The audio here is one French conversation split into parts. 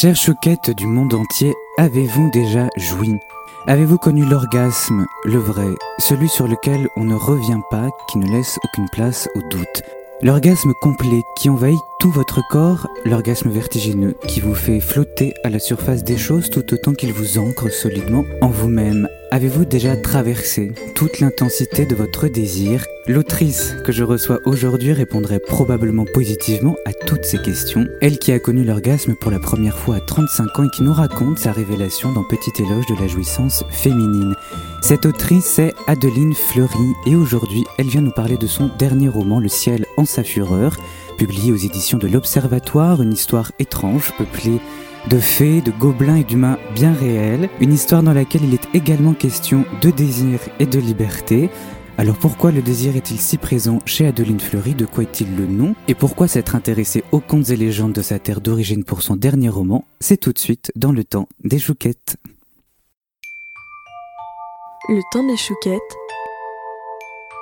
Chère chouquette du monde entier, avez-vous déjà joui? Avez-vous connu l'orgasme, le vrai, celui sur lequel on ne revient pas, qui ne laisse aucune place au doute? L'orgasme complet qui envahit tout votre corps, l'orgasme vertigineux qui vous fait flotter à la surface des choses tout autant qu'il vous ancre solidement en vous-même. Avez-vous déjà traversé toute l'intensité de votre désir? L'autrice que je reçois aujourd'hui répondrait probablement positivement à toutes ces questions. Elle qui a connu l'orgasme pour la première fois à 35 ans et qui nous raconte sa révélation dans Petit éloge de la jouissance féminine. Cette autrice est Adeline Fleury et aujourd'hui elle vient nous parler de son dernier roman Le ciel en sa fureur, publié aux éditions de l'Observatoire, une histoire étrange peuplée de fées, de gobelins et d'humains bien réels, une histoire dans laquelle il est également question de désir et de liberté. Alors pourquoi le désir est-il si présent chez Adeline Fleury? De quoi est-il le nom? Et pourquoi s'être intéressé aux contes et légendes de sa terre d'origine pour son dernier roman? C'est tout de suite dans le temps des chouquettes. Le temps des chouquettes,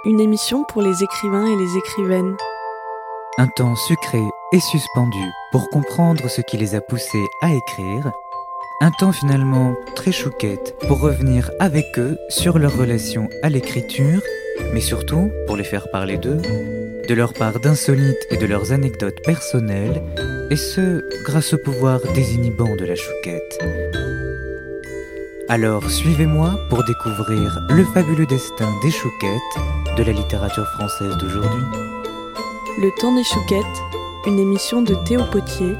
une émission pour les écrivains et les écrivaines. Un temps sucré et suspendu pour comprendre ce qui les a poussés à écrire. Un temps finalement très chouquette pour revenir avec eux sur leur relation à l'écriture, mais surtout pour les faire parler d'eux, de leur part d'insolites et de leurs anecdotes personnelles, et ce, grâce au pouvoir désinhibant de la chouquette. Alors suivez-moi pour découvrir le fabuleux destin des chouquettes de la littérature française d'aujourd'hui. Le temps des chouquettes, une émission de Théo Potier,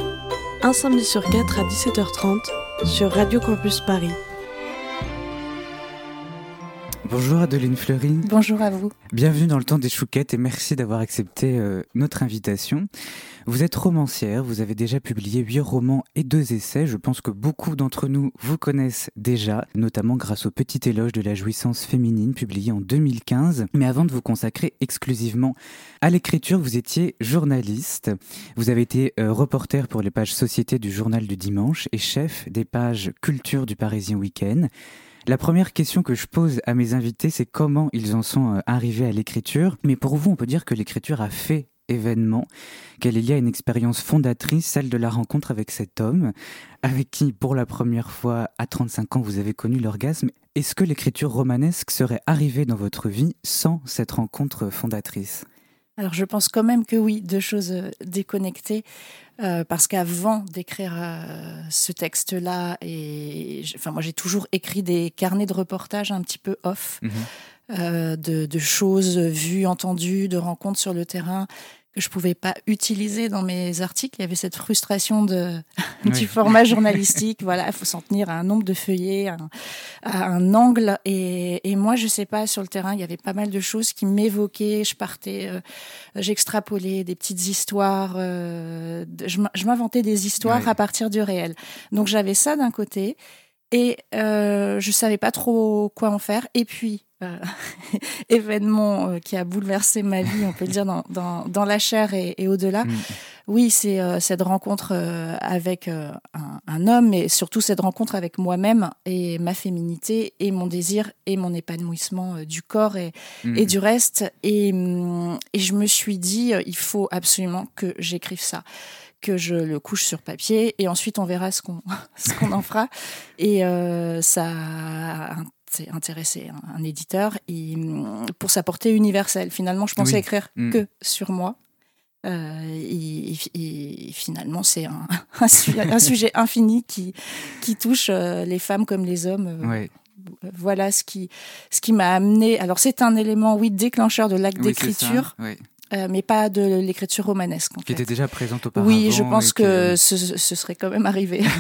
un samedi sur 4 à 17h30 sur Radio Campus Paris. Bonjour Adeline Fleury. Bonjour à vous. Bienvenue dans le temps des chouquettes et merci d'avoir accepté euh, notre invitation. Vous êtes romancière, vous avez déjà publié huit romans et deux essais. Je pense que beaucoup d'entre nous vous connaissent déjà, notamment grâce au Petit éloge de la jouissance féminine publié en 2015. Mais avant de vous consacrer exclusivement à l'écriture, vous étiez journaliste. Vous avez été euh, reporter pour les pages Société du Journal du Dimanche et chef des pages Culture du Parisien Week-end. La première question que je pose à mes invités, c'est comment ils en sont euh, arrivés à l'écriture. Mais pour vous, on peut dire que l'écriture a fait événement, qu'elle est liée à une expérience fondatrice, celle de la rencontre avec cet homme, avec qui, pour la première fois, à 35 ans, vous avez connu l'orgasme. Est-ce que l'écriture romanesque serait arrivée dans votre vie sans cette rencontre fondatrice? Alors je pense quand même que oui, deux choses euh, déconnectées, euh, parce qu'avant d'écrire euh, ce texte-là, et enfin moi j'ai toujours écrit des carnets de reportage un petit peu off, mhm. de, de, choses vues, entendues, de rencontres sur le terrain que je pouvais pas utiliser dans mes articles. Il y avait cette frustration de, du format journalistique. voilà, il faut s'en tenir à un nombre de feuillets, à un, angle. Et, et, moi, je sais pas, sur le terrain, il y avait pas mal de choses qui m'évoquaient. Je partais, euh, j'extrapolais des petites histoires. Euh, je m'inventais des histoires à partir du réel. Donc j'avais ça d'un côté. Et euh, je savais pas trop quoi en faire. Et puis, euh, événement euh, qui a bouleversé ma vie, on peut le dire, dans, dans, dans la chair et, et au-delà. Mm. Oui, c'est euh, cette rencontre avec un, un, homme, et surtout cette rencontre avec moi-même et ma féminité et mon désir et mon épanouissement du corps et, mm. et du reste. Et, mm, et, je me suis dit, il faut absolument que j'écrive ça que je le couche sur papier et ensuite on verra ce qu'on ce qu'on en fera et euh, ça a c'est intéressé un, éditeur pour sa portée universelle. Finalement, je pensais écrire mm. que sur moi. Euh, et, finalement, c'est un, un, sujet infini qui, qui touche euh, les femmes comme les hommes. Euh, voilà ce qui, ce qui m'a amené. Alors, c'est un élément, oui, déclencheur de l'acte d'écriture. mais pas de l'écriture romanesque. qui était déjà présente auparavant. Oui, je pense que, ce, ce, serait quand même arrivé.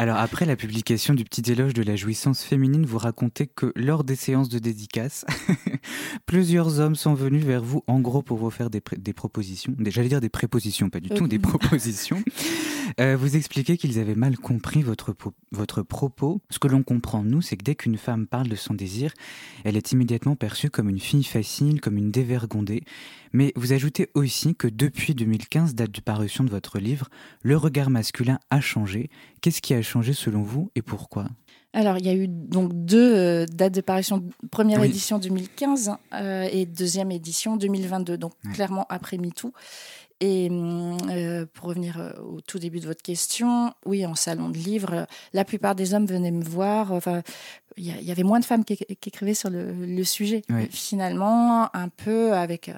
Alors après la publication du petit éloge de la jouissance féminine, vous racontez que lors des séances de dédicace, plusieurs hommes sont venus vers vous en gros pour vous faire des, des propositions, j'allais dire des prépositions, pas du tout, des propositions. Euh, vous expliquez qu'ils avaient mal compris votre, votre propos. Ce que l'on comprend, nous, c'est que dès qu'une femme parle de son désir, elle est immédiatement perçue comme une fille facile, comme une dévergondée. Mais vous ajoutez aussi que depuis 2015, date du parution de votre livre, le regard masculin a changé. Qu'est-ce qui a changé selon vous et pourquoi? Alors, il y a eu donc deux euh, dates de parution. Première édition 2015 euh, et deuxième édition 2022, donc clairement après MeToo. Et euh, pour revenir au tout début de votre question, oui, en salon de livres, la plupart des hommes venaient me voir. Enfin, il y, avait moins de femmes qui, écrivaient sur le, sujet. Finalement, un peu avec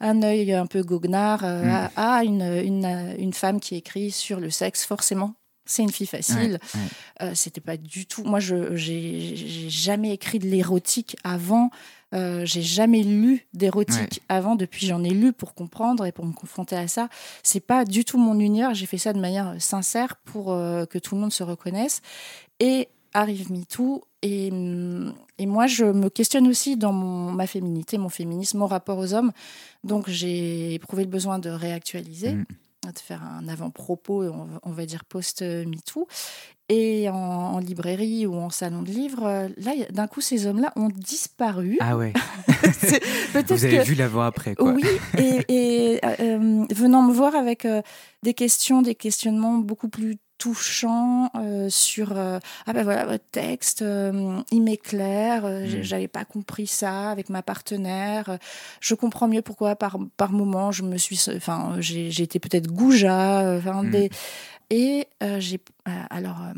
un, œil un peu goguenard mm. à, une, une, une, femme qui écrit sur le sexe, forcément. C'est une fille facile. C'était pas du tout. Moi, je j'ai jamais écrit de l'érotique avant. Euh, j'ai jamais lu d'érotique avant. Depuis, j'en ai lu pour comprendre et pour me confronter à ça. C'est pas du tout mon univers. J'ai fait ça de manière sincère pour euh, que tout le monde se reconnaisse. Et arrive MeToo. Et, et moi, je me questionne aussi dans mon, ma féminité, mon féminisme, mon rapport aux hommes. Donc, j'ai éprouvé le besoin de réactualiser. Mm. De faire un avant-propos, on, va dire post-MeToo. Et en, librairie ou en salon de livres, euh, là, d'un coup, ces hommes-là ont disparu. Ah ouais. Vous avez vu l'avant-après, quoi. Oui, et, euh, euh, venant me voir avec des questions, des questionnements beaucoup plus touchants sur ah ben voilà votre texte il m'éclaire hmm. j'avais pas compris ça avec ma partenaire je comprends mieux pourquoi par par moment je me suis enfin j'ai été peut-être goujat enfin des et euh, j'ai euh, alors euh,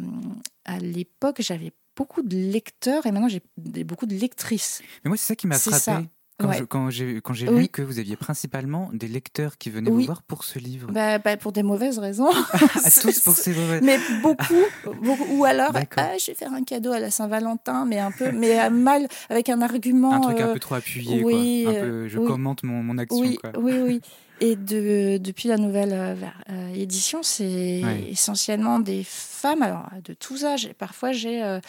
à l'époque j'avais beaucoup de lecteurs et maintenant j'ai beaucoup de lectrices. Mais moi c'est ça qui m'a frappé. Quand, j'ai j'ai lu que vous aviez principalement des lecteurs qui venaient vous voir pour ce livre. Bah, bah, pour des mauvaises raisons. à tous pour ces mauvaises. Mais beaucoup, beaucoup ou alors ah, je vais faire un cadeau à la Saint-Valentin, mais un peu, mais mal avec un argument. Un truc un peu trop appuyé. Oui, quoi. Un peu, je commente mon, mon action. Oui, quoi. oui, oui. Et de, depuis la nouvelle euh, euh, édition, c'est essentiellement des femmes, alors de tous âges. Et parfois, j'ai euh,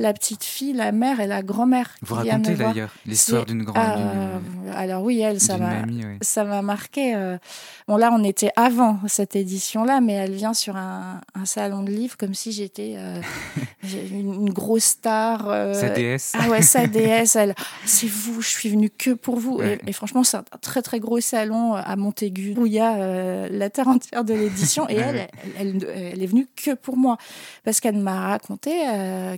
la petite fille, la mère et la grand-mère. Vous racontez d'ailleurs l'histoire d'une grande. Euh, alors oui, elle, ça m'a, ça m'a marqué. Euh. Bon là, on était avant cette édition-là, mais elle vient sur un, salon de livres comme si j'étais euh, une, grosse star. sa déesse. Ah ouais, sa déesse. Elle, c'est vous, je suis venue que pour vous. Et, franchement, c'est un très très gros salon à Montaigu où il y a la terre entière de l'édition. et elle, elle, elle, est venue que pour moi parce qu'elle m'a raconté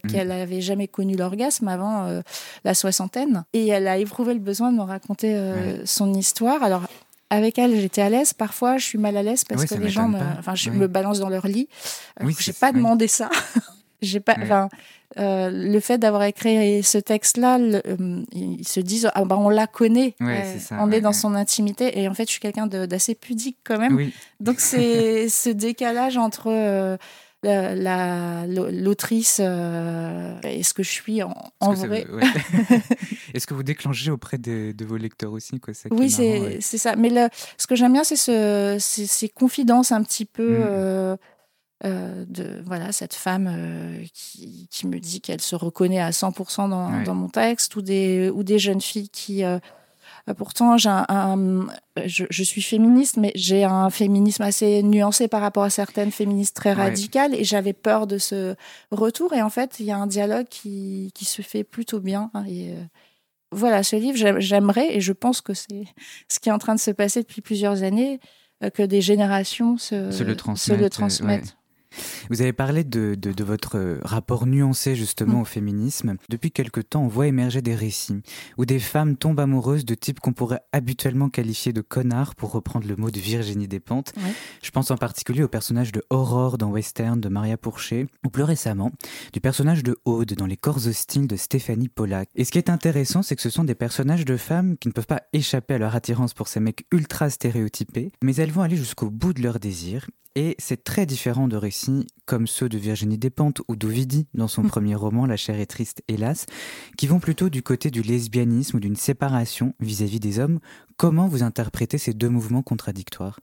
qu'elle mm. Avait jamais connu l'orgasme avant euh, la soixantaine. Et elle a éprouvé le besoin de me raconter euh, son histoire. Alors, avec elle, j'étais à l'aise. Parfois, je suis mal à l'aise parce que les gens me, enfin, je me balance dans leur lit. Oui, j'ai pas demandé ça. j'ai pas, enfin, euh, le fait d'avoir écrit ce texte-là, ils se disent ah bah on la connaît, on est dans son intimité et en fait je suis quelqu'un d'assez pudique quand même. Donc c'est ce décalage entre l'autrice euh, est-ce que je suis en, vrai? Est-ce que vous déclenchez auprès de, vos lecteurs aussi quoi, ça Oui, c'est ça. Mais ce que j'aime bien, c'est ce, ces confidences un petit peu. Mm. Euh, euh, de voilà cette femme qui, qui, me dit qu'elle se reconnaît à 100% dans, dans, mon texte ou des ou des jeunes filles qui pourtant, j'ai un, je, suis féministe, mais j'ai un féminisme assez nuancé par rapport à certaines féministes très radicales, et j'avais peur de ce retour. Et en fait, il y a un dialogue qui, qui se fait plutôt bien. Hein, et, euh, voilà, ce livre, j'aimerais, et je pense que c'est ce qui est en train de se passer depuis plusieurs années, euh, que des générations se, le transmettent. Vous avez parlé de, votre rapport nuancé justement mm. au féminisme. Depuis quelque temps, on voit émerger des récits où des femmes tombent amoureuses de types qu'on pourrait habituellement qualifier de connards, pour reprendre le mot de Virginie Despentes. Je pense en particulier au personnage de Aurore dans Western de Maria Pourchet, ou plus récemment, du personnage de Aude dans Les corps hostiles de Stéphanie Pollack. Et ce qui est intéressant, c'est que ce sont des personnages de femmes qui ne peuvent pas échapper à leur attirance pour ces mecs ultra stéréotypés, mais elles vont aller jusqu'au bout de leur désir et c'est très différent de récits comme ceux de Virginie Despentes ou d'Ovidie dans son mm. premier roman La chair est triste, hélas, qui vont plutôt du côté du lesbianisme ou d'une séparation vis-à-vis des hommes. Comment vous interprétez ces deux mouvements contradictoires?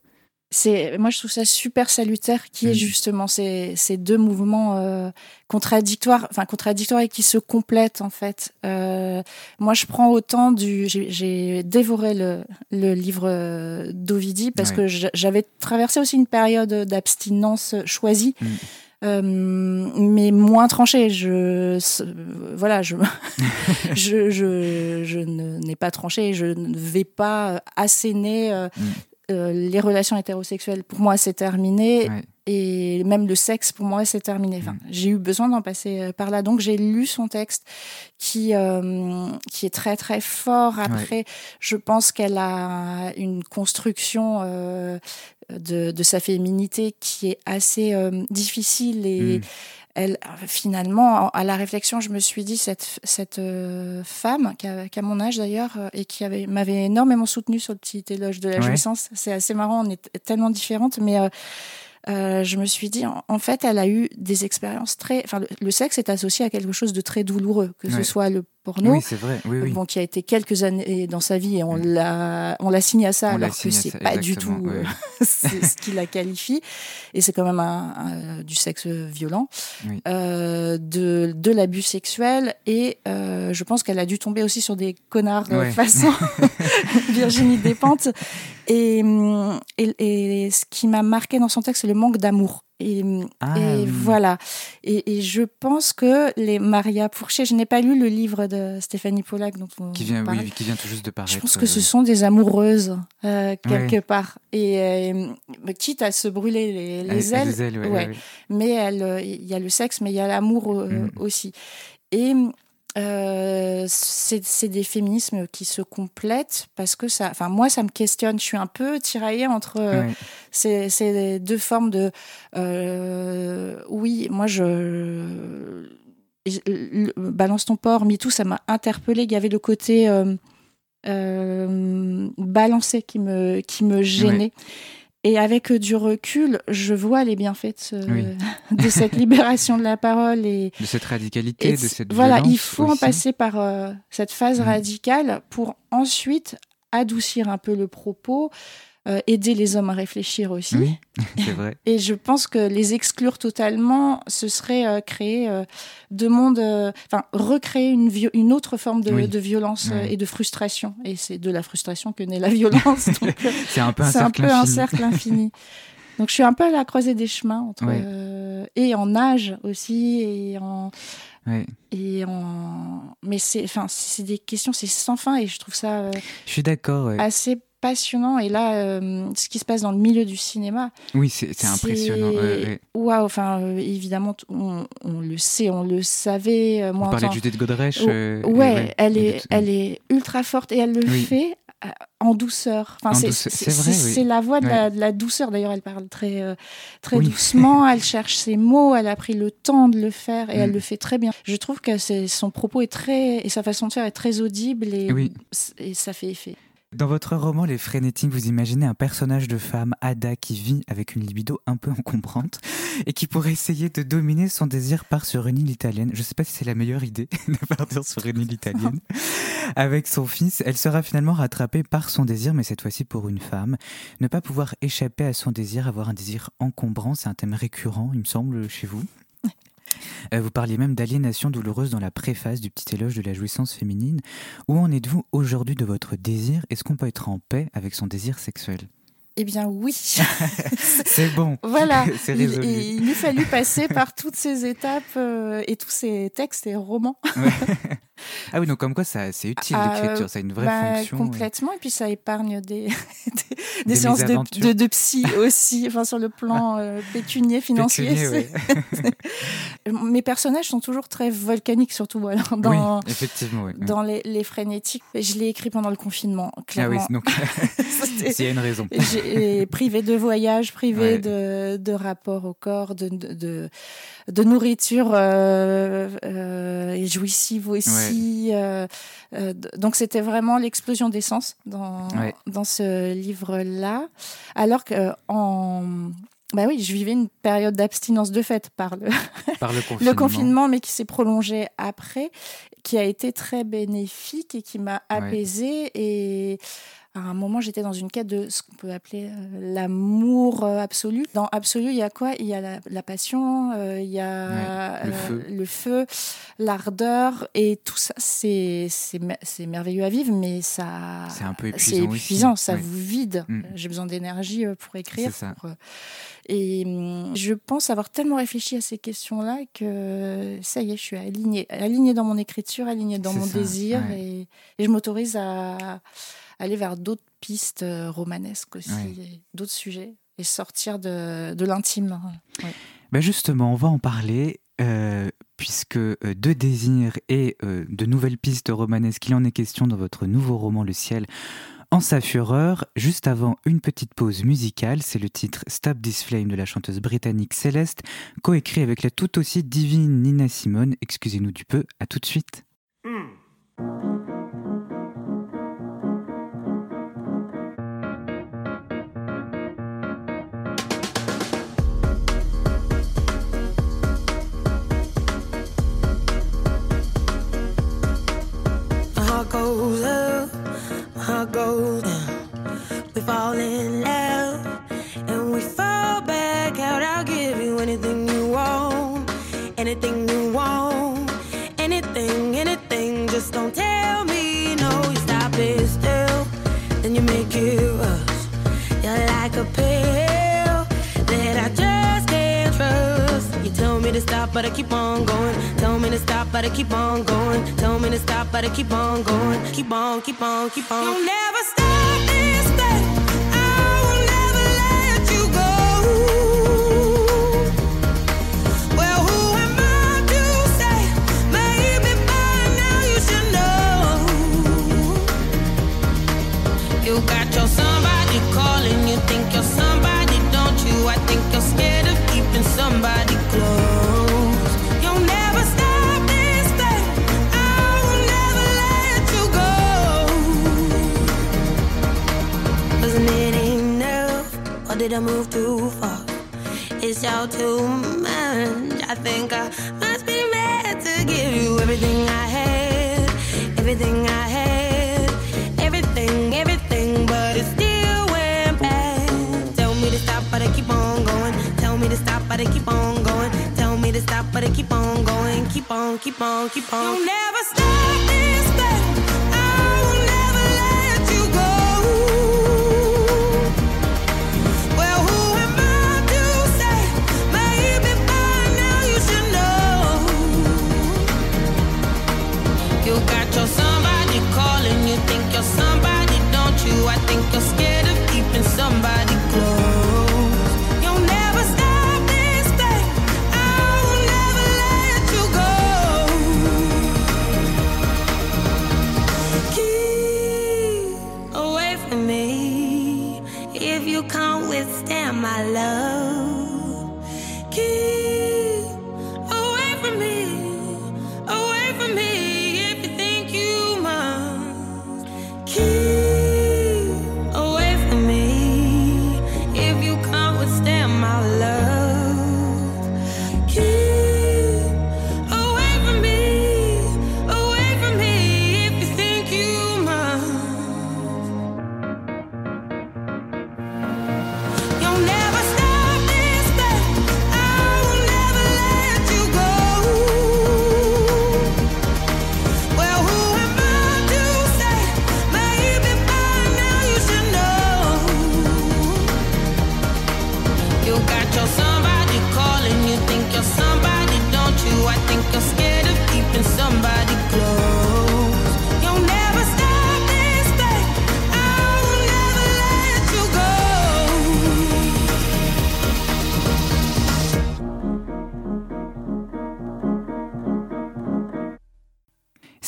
C'est moi je trouve ça super salutaire qui est mm. justement ces, ces deux mouvements euh, contradictoires enfin contradictoires et qui se complètent en fait euh, moi je prends autant du j'ai dévoré le, le livre euh, d'Ovidie parce que j'avais traversé aussi une période d'abstinence choisie mm. Euh, mais moins tranchée. Je, voilà, je, je, je, je n'ai pas tranché. Je ne vais pas asséner euh, mm. Euh, les relations hétérosexuelles, pour moi, c'est terminé. et même le sexe pour moi c'est terminé. Enfin, Mm. j'ai eu besoin d'en passer euh, par là, donc j'ai lu son texte qui euh, qui est très très fort. Après, je pense qu'elle a une construction euh, de, de sa féminité qui est assez difficile et Mm. Elle finalement à la réflexion je me suis dit cette cette euh, femme qui a, qui a mon âge d'ailleurs euh, et qui avait m'avait énormément soutenue sur le petit éloge de la Ouais. jouissance c'est assez marrant on est tellement différentes mais euh, euh, je me suis dit, en, en fait, elle a eu des expériences très. Enfin, le, le sexe est associé à quelque chose de très douloureux, que Ouais. ce soit le porno, Oui, c'est vrai. Oui, oui. bon, qui a été quelques années dans sa vie et on l'a, on l'a signé à ça, On alors que c'est pas du tout euh, ce qui la qualifie. Et c'est quand même un, un- du sexe violent, euh, de, de l'abus sexuel. Et euh, je pense qu'elle a dû tomber aussi sur des connards euh, Ouais. façon Virginie Despentes. Et, hum, et, et ce qui m'a marqué dans son texte, c'est le manque d'amour. Et, Ah, et oui. voilà. Et, et je pense que les Maria Pourchet, je n'ai pas lu le livre de Stéphanie Pollack dont on Qui vient, oui, qui vient tout juste de paraître. Je pense que ce euh, sont des amoureuses euh, quelque part. Et euh, quitte à se brûler les, les à- à ailes, ouais, ouais. ouais, mais il y a le sexe, mais il y a l'amour euh, Mhm. aussi. Et euh, c'est des féminismes qui se complètent parce que ça, enfin moi ça me questionne. Je suis un peu tiraillée entre euh, ces, ces deux formes de. euh, oui, moi je. Balance ton porc, MeToo, ça m'a interpellée. Il y avait le côté euh, balancé qui me, qui me gênait. Et avec du recul, je vois les bienfaits de, ce- Oui. de cette libération de la parole et, De cette radicalité, et de cette voilà, violence il faut en passer par euh, cette phase Mhm. radicale pour ensuite adoucir un peu le propos, euh, aider les hommes à réfléchir aussi. Oui, c'est vrai. Et je pense que les exclure totalement, ce serait euh, créer euh, deux mondes, enfin recréer une, une autre forme de, Oui. de violence et de frustration. Et c'est de la frustration que naît la violence. C'est un peu un c'est un cercle peu un infini. cercle infini. Donc je suis un peu à la croisée des chemins entre euh, et en âge aussi et en Ouais. et en mais c'est enfin c'est des questions c'est sans fin et je trouve ça euh, Je suis d'accord. ouais. assez passionnant et là euh, ce qui se passe dans le milieu du cinéma Oui, c'est impressionnant. waouh enfin euh, évidemment on, on le sait on le savait euh, moi On parlait de Judith Godrèche. Oh, euh, ouais, elle est, elle est ultra forte et elle le Oui. fait en douceur. Enfin, En c'est, oui. la voix de, la, Ouais. de la douceur. D'ailleurs, elle parle très, euh, très Oui. doucement. Elle cherche ses mots. Elle a pris le temps de le faire et elle Mm. le fait très bien. Je trouve que son propos est très et sa façon de faire est très audible et, Oui. et ça fait effet. Dans votre roman Les Frénétiques, vous imaginez un personnage de femme, Ada, qui vit avec une libido un peu encombrante et qui pourrait essayer de dominer son désir par sur une île italienne. Je ne sais pas si c'est la meilleure idée de partir sur une île italienne. Avec son fils, elle sera finalement rattrapée par son désir, mais cette fois-ci pour une femme. Ne pas pouvoir échapper à son désir, avoir un désir encombrant, c'est un thème récurrent, il me semble, chez vous. Euh, Vous parliez même d'aliénation douloureuse dans la préface du petit éloge de la jouissance féminine. Où en êtes-vous aujourd'hui de votre désir? Est-ce qu'on peut être en paix avec son désir sexuel? Eh bien, oui. C'est bon. Voilà, C'est il, résolu. il, il lui fallut passer par toutes ces étapes euh, et tous ces textes et romans. Ouais. Ah oui, donc comme quoi ça, c'est utile Ah, l'écriture, ça a une vraie Bah, fonction. euh. Complètement, et puis ça épargne des, des, des Des séances de, de, de psy aussi, enfin sur le plan euh, pécunier, financier. Pécunier, Mes personnages sont toujours très volcaniques, surtout dans, Oui, effectivement, oui. dans les, les frénétiques. Je l'ai écrit pendant le confinement, Ah oui, clairement. donc s'il y a une raison. J'ai privé de voyage, privé Ouais. de, de rapport au corps, de, de, nourriture euh, euh, et jouissive aussi. euh, euh, donc c'était vraiment l'explosion d'essence dans, Ouais. dans ce livre-là. Alors que en... Bah oui, je vivais une période d'abstinence de fait par le, Par le confinement. le confinement, mais qui s'est prolongé après, qui a été très bénéfique et qui m'a apaisée. Et à un moment, j'étais dans une quête de ce qu'on peut appeler euh, l'amour euh, absolu. Dans absolu, il y a quoi? Il y a la, la passion, euh, il y a Ouais, le euh, feu. l'ardeur, et tout ça, c'est c'est c'est merveilleux à vivre, mais ça C'est un peu c'est épuisant. épuisant, aussi. ça Oui. vous vide. Mm. J'ai besoin d'énergie pour écrire. C'est ça. pour, et hum, je pense avoir tellement réfléchi à ces questions-là que ça y est, je suis alignée, alignée dans mon écriture, alignée dans C'est mon ça, désir, ouais. et, et je m'autorise à aller vers d'autres pistes euh, romanesques aussi, Ouais. d'autres sujets. et sortir de, l'intime. Ben justement, on va en parler. Euh, puisque euh, de désir et euh, de nouvelles pistes romanesques, il en est question dans votre nouveau roman Le ciel en sa fureur. Juste avant une petite pause musicale, c'est le titre Stop This Flame de la chanteuse britannique Céleste, coécrit avec la tout aussi divine Nina Simone. Excusez-nous du peu, à tout de suite. golden. We fall in love and we fall back out. I'll give you anything you want, anything you want, anything, anything. Just don't tell me no. You stop it still, then you make it rush. You're like a pill that I just can't trust. You tell me to stop, but I keep on going. Me to stop, but I keep on going. Tell me to stop, but I keep on going. Keep on, keep on, keep on. You'll never stop this thing. I will never let you go. Well, who am I to say? Maybe by now you should know. You got your somebody calling. You did I move too far? It's all too much. I think I must be mad to give you everything I had, everything I had, everything, everything, but it still went bad. Tell me to stop, but I keep on going. Tell me to stop, but I keep on going. Tell me to stop, but I keep on going. Keep on, keep on, keep on. You'll never stop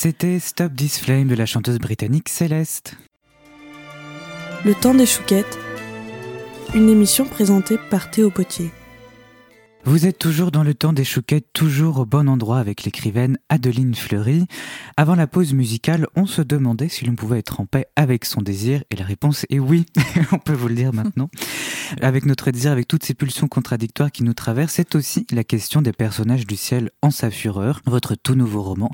C'était Stop This Flame de la chanteuse britannique Céleste. Le temps des chouquettes, une émission présentée par Théo Potier. Vous êtes toujours dans le temps des chouquettes, toujours au bon endroit avec l'écrivaine Adeline Fleury. Avant la pause musicale, on se demandait si l'on pouvait être en paix avec son désir, et la réponse est oui, on peut vous le dire maintenant. avec notre désir, avec toutes ces pulsions contradictoires qui nous traversent, c'est aussi la question des personnages du ciel en sa fureur, votre tout nouveau roman,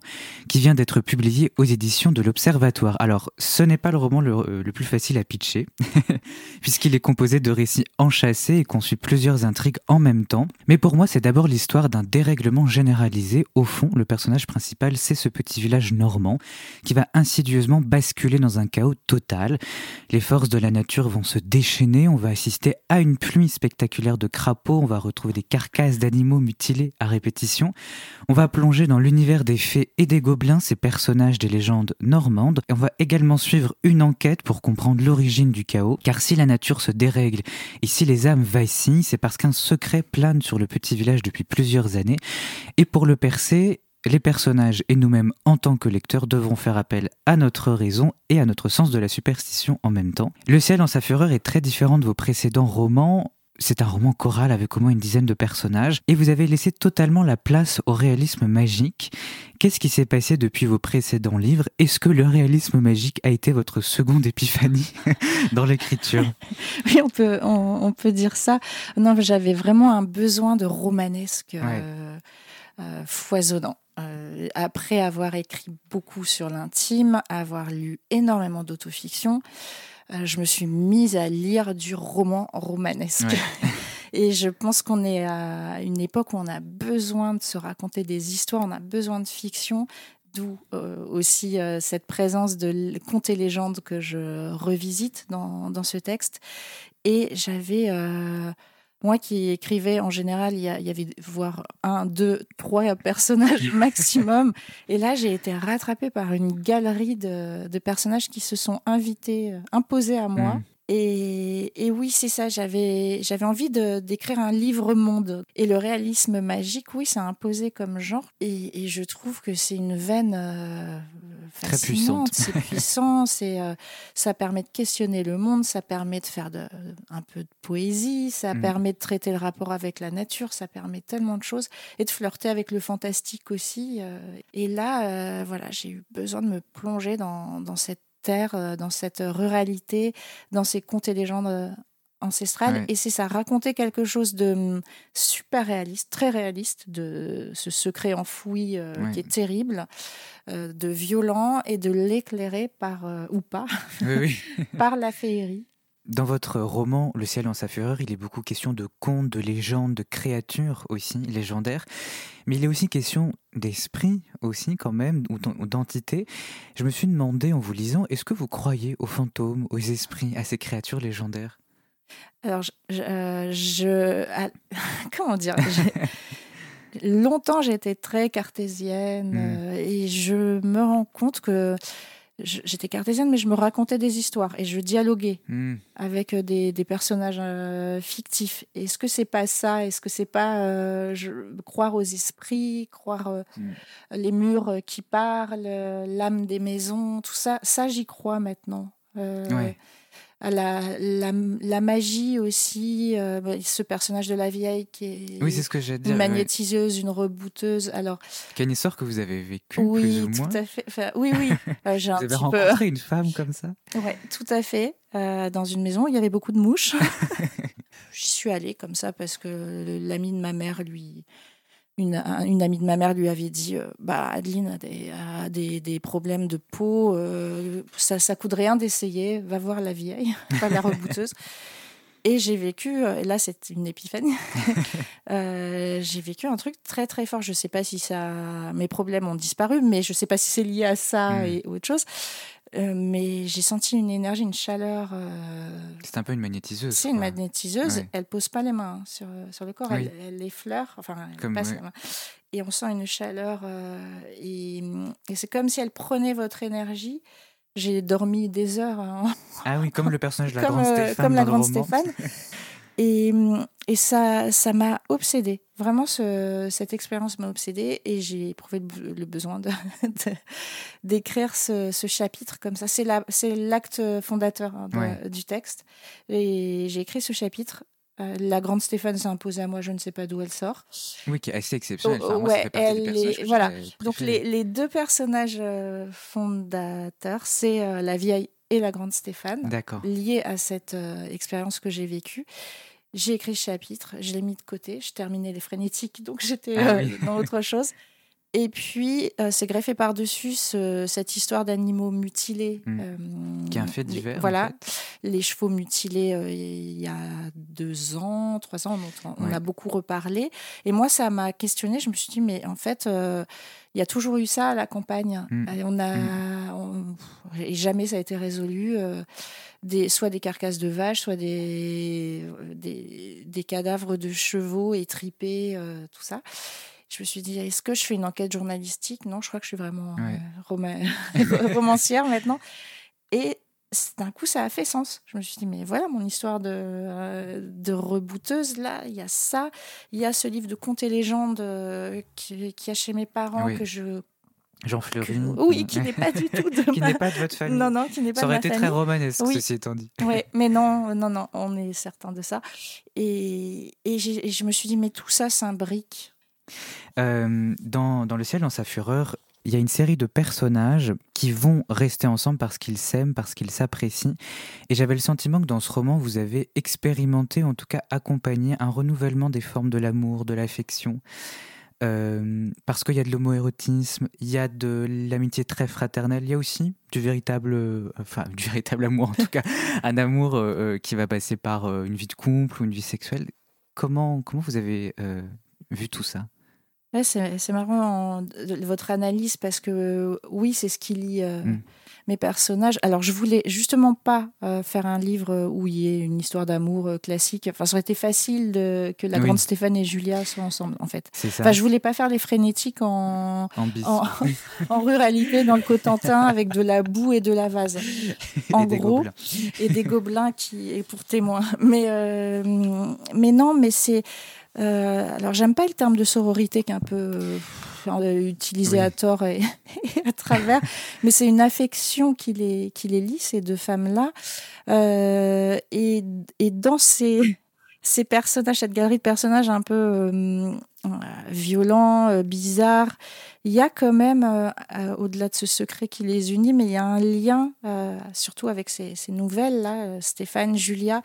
qui vient d'être publié aux éditions de l'Observatoire. Alors, ce n'est pas le roman le, le plus facile à pitcher, puisqu'il est composé de récits enchâssés et suit plusieurs intrigues en même temps. Mais Mais pour moi, c'est d'abord l'histoire d'un dérèglement généralisé. Au fond, le personnage principal, c'est ce petit village normand qui va insidieusement basculer dans un chaos total. Les forces de la nature vont se déchaîner, on va assister à une pluie spectaculaire de crapauds, on va retrouver des carcasses d'animaux mutilés à répétition. On va plonger dans l'univers des fées et des gobelins, ces personnages des légendes normandes. Et on va également suivre une enquête pour comprendre l'origine du chaos, car si la nature se dérègle et si les âmes vacillent, c'est parce qu'un secret plane sur le petit village depuis plusieurs années. Et pour le percer, les personnages et nous-mêmes en tant que lecteurs devront faire appel à notre raison et à notre sens de la superstition en même temps. Le ciel en sa fureur est très différent de vos précédents romans. C'est un roman choral avec au moins une dizaine de personnages et vous avez laissé totalement la place au réalisme magique. Qu'est-ce qui s'est passé depuis vos précédents livres? Est-ce que le réalisme magique a été votre seconde épiphanie dans l'écriture? Oui, on peut, on, peut dire ça. Non, j'avais vraiment un besoin de romanesque euh, euh, foisonnant. Euh, après avoir écrit beaucoup sur l'intime, avoir lu énormément d'autofiction, je me suis mise à lire du roman romanesque. Et je pense qu'on est à une époque où on a besoin de se raconter des histoires, on a besoin de fiction, d'où euh, aussi cette présence de contes et légendes que je revisite dans, dans ce texte. Et j'avais moi qui écrivais, en général, il y, avait voire un, deux, trois personnages maximum. Et là, j'ai été rattrapée par une galerie de, personnages qui se sont invités, euh, imposés à moi. Mmh. Et, oui, c'est ça, j'avais, j'avais envie de, d'écrire un livre-monde. Et le réalisme magique, oui, c'est imposé comme genre. Et, je trouve que c'est une veine euh, fascinante, c'est puissant, c'est, euh, ça permet de questionner le monde, ça permet de faire de, un peu de poésie, ça mm. permet de traiter le rapport avec la nature, ça permet tellement de choses. Et de flirter avec le fantastique aussi. Euh. et là, voilà, j'ai eu besoin de me plonger dans, dans cette euh, dans cette ruralité, dans ces contes et légendes euh, ancestrales. Et c'est ça, raconter quelque chose de hum, super réaliste, très réaliste, de ce secret enfoui euh, qui est terrible, de violent, et de l'éclairer par, ou pas, par la féerie. Dans votre roman Le ciel en sa fureur, il est beaucoup question de contes, de légendes, de créatures aussi légendaires, mais il est aussi question d'esprit aussi quand même, ou d'entité. Je me suis demandé en vous lisant, est-ce que vous croyez aux fantômes, aux esprits, à ces créatures légendaires? Alors, je... Euh, comment dire? Longtemps, j'étais très cartésienne mmh. euh, et je me rends compte que j'étais cartésienne, mais je me racontais des histoires et je dialoguais hmm. avec euh, des, personnages euh, fictifs. Est-ce que c'est pas ça? Est-ce que c'est pas euh, croire aux esprits, croire hmm. les murs qui parlent, l'âme des maisons, tout ça? Ça, j'y crois maintenant la, la, magie aussi, euh, bah, ce personnage de la vieille qui est, oui, c'est ce que j'ai une magnétiseuse, une rebouteuse. Alors, qui une histoire que vous avez vécue oui, plus ou moins. tout à fait. oui, oui. Euh, j'ai vous avez rencontré une femme comme ça? Oui, tout à fait. Euh, dans une maison, il y avait beaucoup de mouches. J'y suis allée comme ça parce que l'ami de ma mère lui une, amie de ma mère lui avait dit euh, bah, Adeline a des, des, problèmes de peau, euh, ça, ça coûte rien d'essayer, va voir la vieille, pas la rebouteuse. Et j'ai vécu, euh, et là c'est une épiphanie, j'ai vécu un truc très très fort. Je ne sais pas si ça, mes problèmes ont disparu, mais je ne sais pas si c'est lié à ça hmm. et autre chose. Euh, mais j'ai senti une énergie, une chaleur. Euh, c'est un peu une magnétiseuse. C'est une magnétiseuse. Elle pose pas les mains sur, sur le corps, elle, elle, effleure, enfin, elle passe les mains. Et on sent une chaleur. Euh, et, et c'est comme si elle prenait votre énergie. J'ai dormi des heures. Hein. Ah oui, comme le personnage de la grande Stéphane. Comme la grande Stéphane. Et, et ça, ça m'a obsédée. Vraiment, ce, cette expérience m'a obsédée et j'ai éprouvé le, besoin d'écrire ce, ce, chapitre comme ça. C'est l'acte fondateur hein, du texte. Et j'ai écrit ce chapitre. Euh, la grande Stéphane s'est imposée à moi, je ne sais pas d'où elle sort. Oui, qui est assez exceptionnelle. ouais, elle est, voilà. Donc les, les, deux personnages euh, fondateurs, c'est euh, la vieille et la grande Stéphane, liés à cette expérience que j'ai vécue. J'ai écrit ce chapitre, je l'ai mis de côté, je terminais les frénétiques, donc j'étais ah euh, dans autre chose. Et puis, euh, c'est greffé par-dessus ce- cette histoire d'animaux mutilés. Mm. euh, Qui est un fait les- divers. en Voilà, fait. les chevaux mutilés euh, il y a deux ans, trois ans, on, on Ouais. a beaucoup reparlé. Et moi, ça m'a questionné. Je me suis dit, mais en fait, il y a toujours eu ça à la campagne. Mm. Et on a, on- et jamais ça a été résolu. des, soit des carcasses de vaches, soit des, des, des cadavres de chevaux étripés, tout ça. Je me suis dit, est-ce que je fais une enquête journalistique? Non, je crois que je suis vraiment euh, Ouais. roma- romancière maintenant. Et d'un coup, ça a fait sens. Je me suis dit, mais voilà mon histoire de, euh, de rebouteuse. Là, il y a ça. Il y a ce livre de contes et légendes euh, qui, qui a chez mes parents Oui. que je. Jean Fleury. oui, qui n'est pas du tout de qui ma- n'est pas de votre famille. Non, non, qui n'est pas Ça de aurait ma été famille. très romanesque, Oui. ceci étant dit. Ouais, mais non, non, non, on est certain de ça. Et, et je me suis dit, mais tout ça s'imbrique. Euh, dans, dans Le ciel, dans sa fureur, il y a une série de personnages qui vont rester ensemble parce qu'ils s'aiment, parce qu'ils s'apprécient. Et j'avais le sentiment que dans ce roman, vous avez expérimenté, en tout cas accompagné, un renouvellement des formes de l'amour, de l'affection. Euh, parce qu'il y a de l'homoérotisme, il y a de l'amitié très fraternelle, il y a aussi du véritable, euh, enfin du véritable amour en tout cas, un amour euh, qui va passer par une vie de couple ou une vie sexuelle. Comment, comment vous avez vu tout ça? Ouais, c'est marrant en- de- votre analyse parce que oui, c'est ce qui lie euh, Mm. mes personnages. Alors, je voulais justement pas euh, faire un livre où il y ait une histoire d'amour euh, classique. Enfin, ça aurait été facile de, que la Oui. grande Stéphane et Julia soient ensemble, en fait. Ça Enfin, je voulais pas faire les frénétiques en, en bis. en, en ruralité dans le Cotentin avec de la boue et de la vase. en Et gros, et des gobelins qui est pour témoin. Mais, euh, mais non, mais c'est. Euh, alors, j'aime pas le terme de sororité qui est un peu euh, utilisé Oui. à tort et, et à travers, mais c'est une affection qui les, qui les lie, ces deux femmes-là. Euh, et, et dans ces, ces personnages, cette galerie de personnages un peu euh, euh, violents, euh, bizarres, il y a quand même, euh, au-delà de ce secret qui les unit, mais il y a un lien, surtout avec ces, ces nouvelles-là, Stéphane, Julia,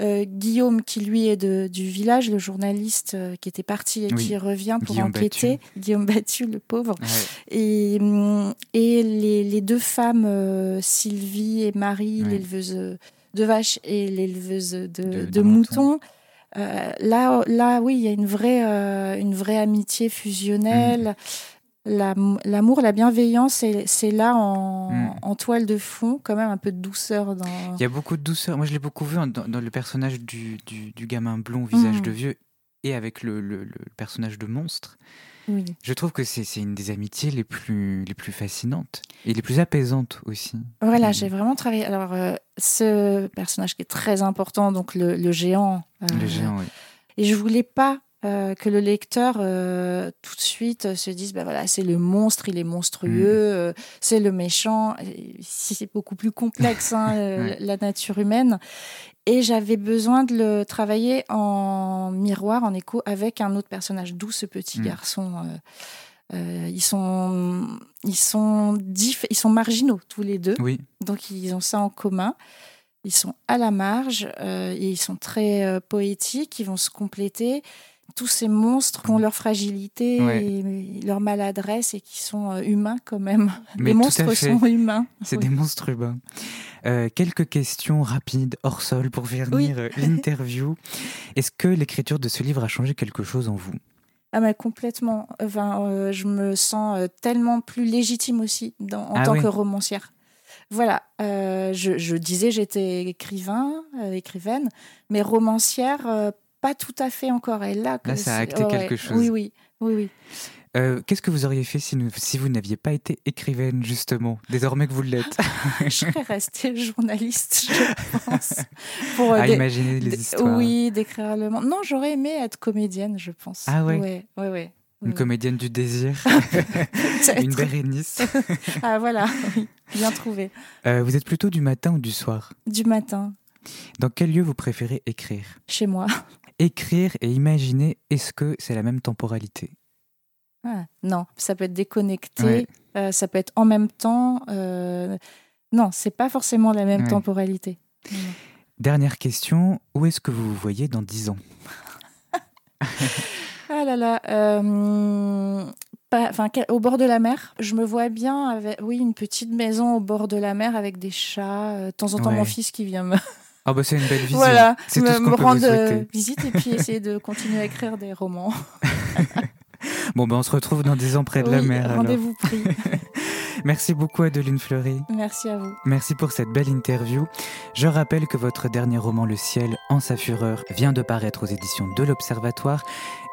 Guillaume, qui lui est de, du village, le journaliste qui était parti et Oui, qui revient pour Guillaume enquêter, Guillaume Battu, le pauvre. Ouais. Et, hum, et les, les deux femmes, Sylvie et Marie, Ouais. l'éleveuse de vaches et l'éleveuse de, De- moutons, euh, là, là, oui, il y a une vraie, euh, une vraie amitié fusionnelle. L'am- L'amour, la bienveillance, c'est là en, Mm. en toile de fond, quand même un peu de douceur dans. Il y a beaucoup de douceur. Moi, je l'ai beaucoup vu dans, dans le personnage du, du, du gamin blond, visage Mhm. de vieux, et avec le, le- le personnage de monstre. Oui. Je trouve que c'est une des amitiés les plus, les plus fascinantes et les plus apaisantes aussi. Voilà, Mm. j'ai vraiment travaillé. Alors, euh, ce personnage qui est très important, donc le, le géant. euh, Le géant, oui. Et je voulais pas euh, que le lecteur euh, tout de suite euh, se dise bah voilà c'est le monstre il est monstrueux Mm. euh, c'est le méchant Ici, c'est beaucoup plus complexe hein, euh, Ouais. la nature humaine et j'avais besoin de le travailler en miroir en écho avec un autre personnage d'où ce petit Mm. garçon euh, euh, ils sont ils sont diff- ils sont marginaux tous les deux Oui, donc ils ont ça en commun. Ils sont à la marge euh, et ils sont très poétiques, ils vont se compléter. Tous ces monstres qui ont leur fragilité Ouais. et leur maladresse et qui sont euh, humains quand même. Mais Les monstres sont humains. c'est Oui. des monstres humains. Euh, quelques questions rapides, hors sol, pour finir euh, l'interview. Est-ce que l'écriture de ce livre a changé quelque chose en vous? Ah mais complètement. Enfin, euh, je me sens tellement plus légitime aussi dans- en Ah tant oui. que romancière. Voilà, euh, je, je disais j'étais écrivain, euh, écrivaine, mais romancière, euh, pas tout à fait encore. Et là, Là, ça a acté quelque chose. Oui, oui, oui, oui. Euh, Qu'est-ce que vous auriez fait si, nous- si vous n'aviez pas été écrivaine, justement, désormais que vous l'êtes? Je serais restée journaliste, je pense. Pour, euh, À imaginer les histoires Oui, décrire le monde. Non, j'aurais aimé être comédienne, je pense. Ah ouais? Ouais, ouais, ouais. Une Oui. comédienne du désir, une Bérénice. Ah voilà, oui, bien trouvé. Euh, vous êtes plutôt du matin ou du soir? Du matin, Dans quel lieu vous préférez écrire? Chez moi. Écrire et imaginer, est-ce que c'est la même temporalité? Ah, non, ça peut être déconnecté, Ouais. euh, ça peut être en même temps. euh, Non, c'est pas forcément la même Ouais. temporalité. Non. Dernière question, où est-ce que vous vous voyez dans 10 ans? Ah là là, euh, pas, au bord de la mer? Je me vois bien avec, oui, une petite maison au bord de la mer avec des chats. euh, De temps en temps, Ouais. mon fils qui vient me, Ah bah c'est une belle vision. voilà, c'est tout me, ce qu'on me peut vous rendre euh, visite et puis essayer de continuer à écrire des romans. Bon bah on se retrouve dans 10 ans près de la mer. Rendez-vous pris. Merci beaucoup Adeline Fleury. Merci à vous. Merci pour cette belle interview. Je rappelle que votre dernier roman Le ciel en sa fureur vient de paraître aux éditions de l'Observatoire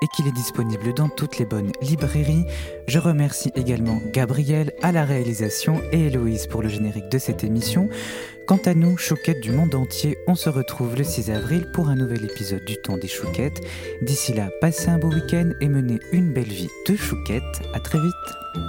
et qu'il est disponible dans toutes les bonnes librairies. Je remercie également Gabriel à la réalisation et Héloïse pour le générique de cette émission. Quant à nous, chouquettes du monde entier, on se retrouve le 6 avril pour un nouvel épisode du Temps des Chouquettes. D'ici là, passez un beau week-end et menez une belle vie de chouquette. À très vite.